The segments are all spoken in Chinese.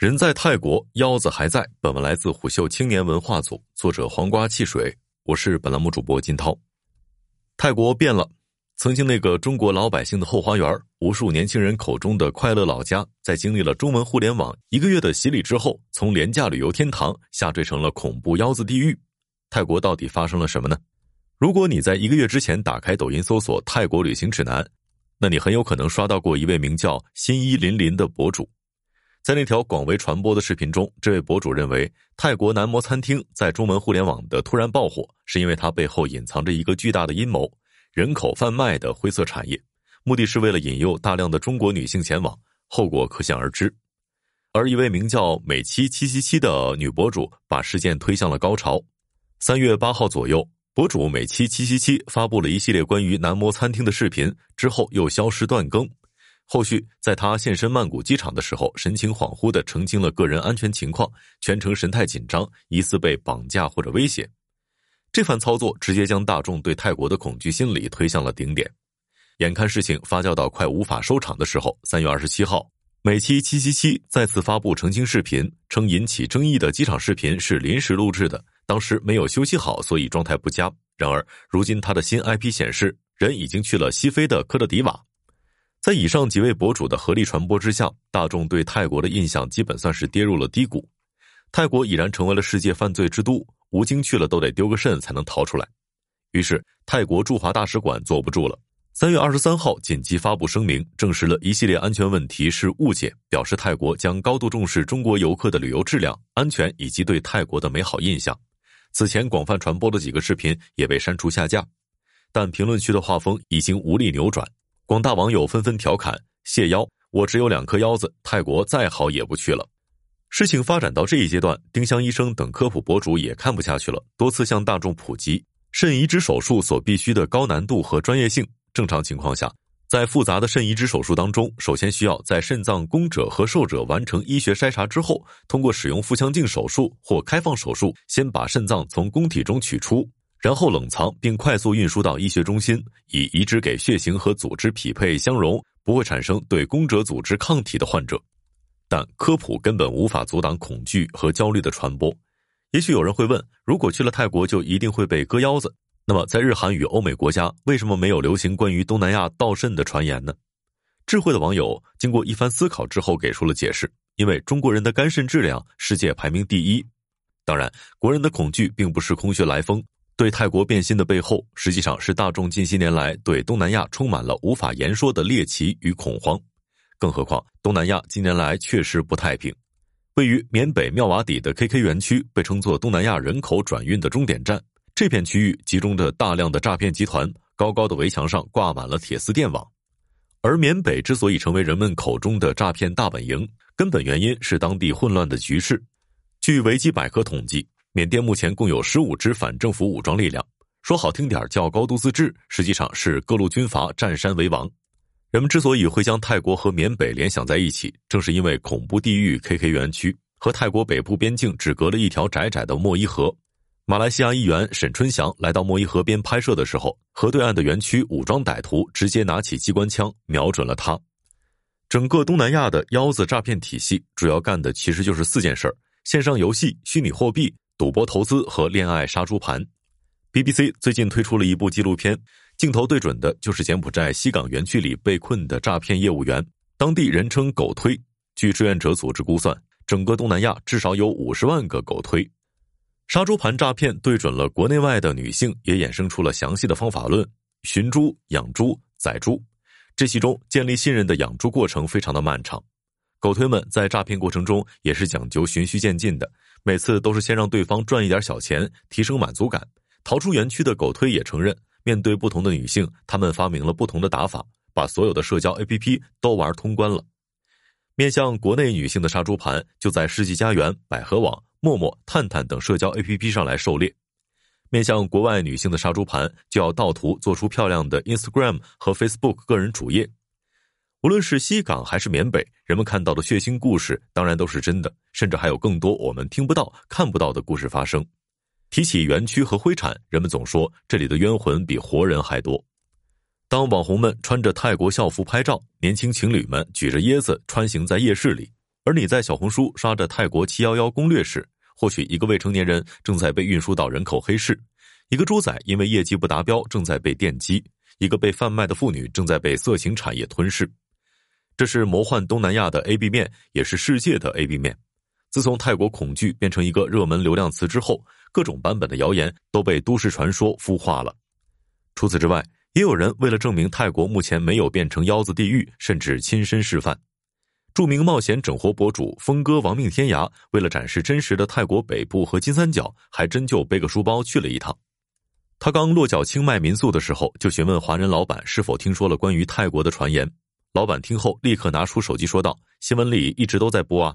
人在泰国，腰子还在。本文来自虎嗅青年文化组，作者黄瓜汽水。我是本栏目主播金涛。泰国变了，曾经那个中国老百姓的后花园，无数年轻人口中的快乐老家，在经历了中文互联网一个月的洗礼之后，从廉价旅游天堂下坠成了恐怖腰子地狱。泰国到底发生了什么呢？如果你在一个月之前打开抖音搜索“泰国旅行指南”，那你很有可能刷到过一位名叫“新衣林林”的博主。在那条广为传播的视频中，这位博主认为泰国男模餐厅在中文互联网的突然爆火，是因为它背后隐藏着一个巨大的阴谋——人口贩卖的灰色产业，目的是为了引诱大量的中国女性前往，后果可想而知。而一位名叫“美七七七七”的女博主把事件推向了高潮。三月八号左右，博主“美七七七七”发布了一系列关于男模餐厅的视频，之后又消失断更。后续，在他现身曼谷机场的时候，神情恍惚的澄清了个人安全情况，全程神态紧张，疑似被绑架或者威胁。这番操作直接将大众对泰国的恐惧心理推向了顶点。眼看事情发酵到快无法收场的时候，三月二十七号，美妻七七七再次发布澄清视频，称引起争议的机场视频是临时录制的，当时没有休息好，所以状态不佳。然而，如今他的新 IP 显示，人已经去了西非的科特迪瓦。在以上几位博主的合力传播之下，大众对泰国的印象基本算是跌入了低谷。泰国已然成为了世界犯罪之都，吴京去了都得丢个肾才能逃出来。于是，泰国驻华大使馆坐不住了，三月二十三号紧急发布声明，证实了一系列安全问题是误解，表示泰国将高度重视中国游客的旅游质量、安全以及对泰国的美好印象。此前广泛传播的几个视频也被删除下架，但评论区的画风已经无力扭转。广大网友纷纷调侃：“谢腰，我只有两颗腰子，泰国再好也不去了。”事情发展到这一阶段，丁香医生等科普博主也看不下去了，多次向大众普及肾移植手术所必须的高难度和专业性。正常情况下，在复杂的肾移植手术当中，首先需要在肾脏供者和受者完成医学筛查之后，通过使用腹腔镜手术或开放手术，先把肾脏从供体中取出。然后冷藏并快速运输到医学中心，以移植给血型和组织匹配相容、不会产生对供者组织抗体的患者。但科普根本无法阻挡恐惧和焦虑的传播。也许有人会问：如果去了泰国就一定会被割腰子？那么在日韩与欧美国家，为什么没有流行关于东南亚盗肾的传言呢？智慧的网友经过一番思考之后给出了解释：因为中国人的肝肾质量世界排名第一。当然，国人的恐惧并不是空穴来风。对泰国变心的背后，实际上是大众近些年来对东南亚充满了无法言说的猎奇与恐慌。更何况，东南亚近年来确实不太平。位于缅北妙瓦底的 KK 园区被称作东南亚人口转运的终点站。这片区域集中着大量的诈骗集团，高高的围墙上挂满了铁丝电网。而缅北之所以成为人们口中的诈骗大本营，根本原因是当地混乱的局势。据维基百科统计。缅甸目前共有十五支反政府武装力量，说好听点叫高度自治，实际上是各路军阀占山为王。人们之所以会将泰国和缅北联想在一起，正是因为恐怖地狱 KK 园区和泰国北部边境只隔了一条窄窄的莫伊河。马来西亚议员沈春祥来到莫伊河边拍摄的时候，河对岸的园区武装歹徒直接拿起机关枪瞄准了他。整个东南亚的腰子诈骗体系主要干的其实就是四件事儿线上游戏、虚拟货币。赌博投资和恋爱杀猪盘，BBC 最近推出了一部纪录片，镜头对准的就是柬埔寨西港园区里被困的诈骗业务员，当地人称“狗推”。据志愿者组织估算，整个东南亚至少有五十万个狗推。杀猪盘诈骗对准了国内外的女性，也衍生出了详细的方法论：寻猪、养猪、宰猪。这其中建立信任的养猪过程非常的漫长。狗推们在诈骗过程中也是讲究循序渐进的，每次都是先让对方赚一点小钱，提升满足感。逃出园区的狗推也承认，面对不同的女性，他们发明了不同的打法，把所有的社交 APP 都玩通关了。面向国内女性的杀猪盘，就在世纪佳缘、百合网、陌陌、探探等社交 APP 上来狩猎；面向国外女性的杀猪盘，就要盗图做出漂亮的 Instagram 和 Facebook 个人主页。无论是西港还是缅北，人们看到的血腥故事当然都是真的，甚至还有更多我们听不到、看不到的故事发生。提起园区和灰产，人们总说这里的冤魂比活人还多。当网红们穿着泰国校服拍照，年轻情侣们举着椰子穿行在夜市里，而你在小红书刷着泰国七幺幺攻略时，或许一个未成年人正在被运输到人口黑市，一个猪仔因为业绩不达标正在被电击，一个被贩卖的妇女正在被色情产业吞噬。这是魔幻东南亚的 A B 面，也是世界的 A B 面。自从泰国恐惧变成一个热门流量词之后，各种版本的谣言都被都市传说孵化了。除此之外，也有人为了证明泰国目前没有变成腰子地狱，甚至亲身示范。著名冒险整活博主峰哥亡命天涯，为了展示真实的泰国北部和金三角，还真就背个书包去了一趟。他刚落脚清迈民宿的时候，就询问华人老板是否听说了关于泰国的传言。老板听后立刻拿出手机说道：“新闻里一直都在播啊。”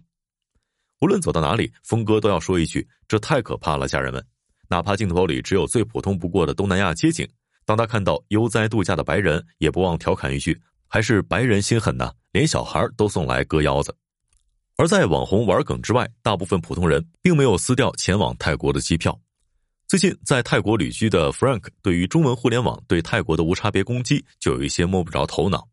无论走到哪里，峰哥都要说一句：“这太可怕了，家人们！”哪怕镜头里只有最普通不过的东南亚街景，当他看到悠哉度假的白人，也不忘调侃一句。还是白人心狠呐，连小孩都送来割腰子。而在网红玩梗之外，大部分普通人并没有撕掉前往泰国的机票。最近在泰国旅居的 Frank 对于中文互联网对泰国的无差别攻击就有一些摸不着头脑。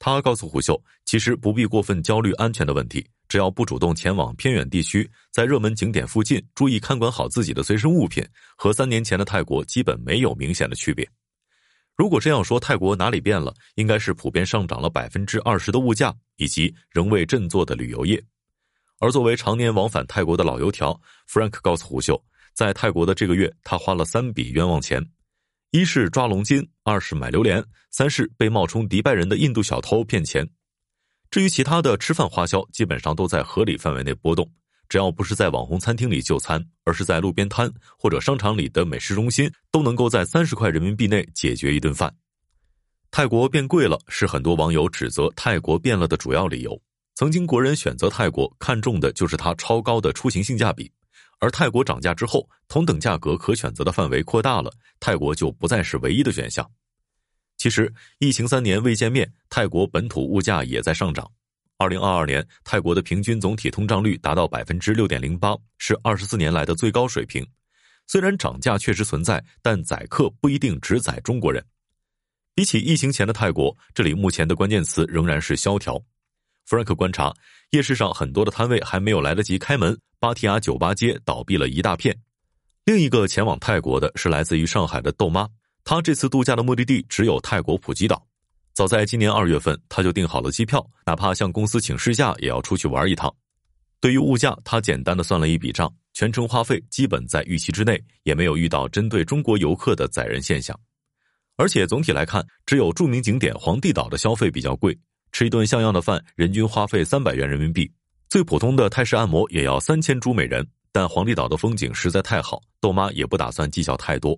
他告诉虎秀，其实不必过分焦虑安全的问题，只要不主动前往偏远地区，在热门景点附近注意看管好自己的随身物品，和三年前的泰国基本没有明显的区别。如果这样说，泰国哪里变了？应该是普遍上涨了百分之二十的物价，以及仍未振作的旅游业。而作为常年往返泰国的老油条，Frank 告诉胡秀，在泰国的这个月，他花了三笔冤枉钱：一是抓龙筋，二是买榴莲，三是被冒充迪拜人的印度小偷骗钱。至于其他的吃饭花销，基本上都在合理范围内波动。只要不是在网红餐厅里就餐，而是在路边摊或者商场里的美食中心，都能够在三十块人民币内解决一顿饭。泰国变贵了，是很多网友指责泰国变了的主要理由。曾经国人选择泰国，看重的就是它超高的出行性价比，而泰国涨价之后，同等价格可选择的范围扩大了，泰国就不再是唯一的选项。其实，疫情三年未见面，泰国本土物价也在上涨。二零二二年，泰国的平均总体通胀率达到百分之六点零八，是二十四年来的最高水平。虽然涨价确实存在，但宰客不一定只宰中国人。比起疫情前的泰国，这里目前的关键词仍然是萧条。弗兰克观察，夜市上很多的摊位还没有来得及开门，芭提雅酒吧街倒闭了一大片。另一个前往泰国的是来自于上海的豆妈，她这次度假的目的地只有泰国普吉岛。早在今年二月份，他就订好了机票，哪怕向公司请事假，也要出去玩一趟。对于物价，他简单的算了一笔账，全程花费基本在预期之内，也没有遇到针对中国游客的宰人现象。而且总体来看，只有著名景点皇帝岛的消费比较贵，吃一顿像样的饭，人均花费三百元人民币，最普通的泰式按摩也要三千铢每人。但黄帝岛的风景实在太好，豆妈也不打算计较太多。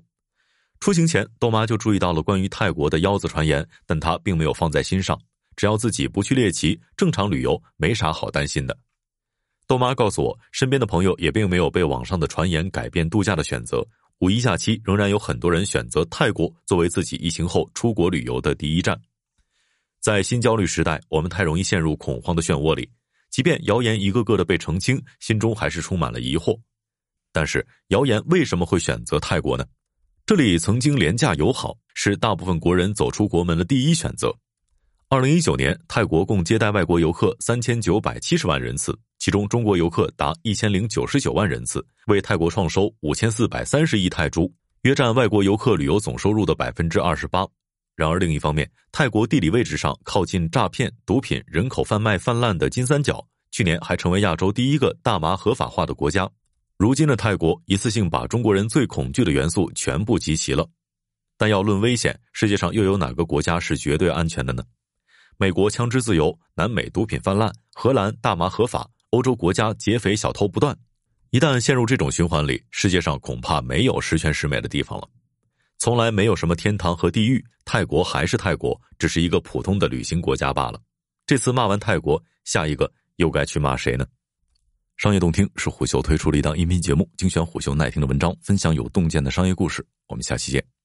出行前，豆妈就注意到了关于泰国的腰子传言，但她并没有放在心上。只要自己不去猎奇，正常旅游没啥好担心的。豆妈告诉我，身边的朋友也并没有被网上的传言改变度假的选择。五一假期仍然有很多人选择泰国作为自己疫情后出国旅游的第一站。在新焦虑时代，我们太容易陷入恐慌的漩涡里，即便谣言一个个的被澄清，心中还是充满了疑惑。但是，谣言为什么会选择泰国呢？这里曾经廉价友好，是大部分国人走出国门的第一选择。二零一九年，泰国共接待外国游客三千九百七十万人次，其中中国游客达一千零九十九万人次，为泰国创收五千四百三十亿泰铢，约占外国游客旅游总收入的百分之二十八。然而，另一方面，泰国地理位置上靠近诈骗、毒品、人口贩卖泛滥的金三角，去年还成为亚洲第一个大麻合法化的国家。如今的泰国一次性把中国人最恐惧的元素全部集齐了，但要论危险，世界上又有哪个国家是绝对安全的呢？美国枪支自由，南美毒品泛滥，荷兰大麻合法，欧洲国家劫匪小偷不断。一旦陷入这种循环里，世界上恐怕没有十全十美的地方了。从来没有什么天堂和地狱，泰国还是泰国，只是一个普通的旅行国家罢了。这次骂完泰国，下一个又该去骂谁呢？商业洞听是虎嗅推出的一档音频节目，精选虎嗅耐听的文章，分享有洞见的商业故事。我们下期见。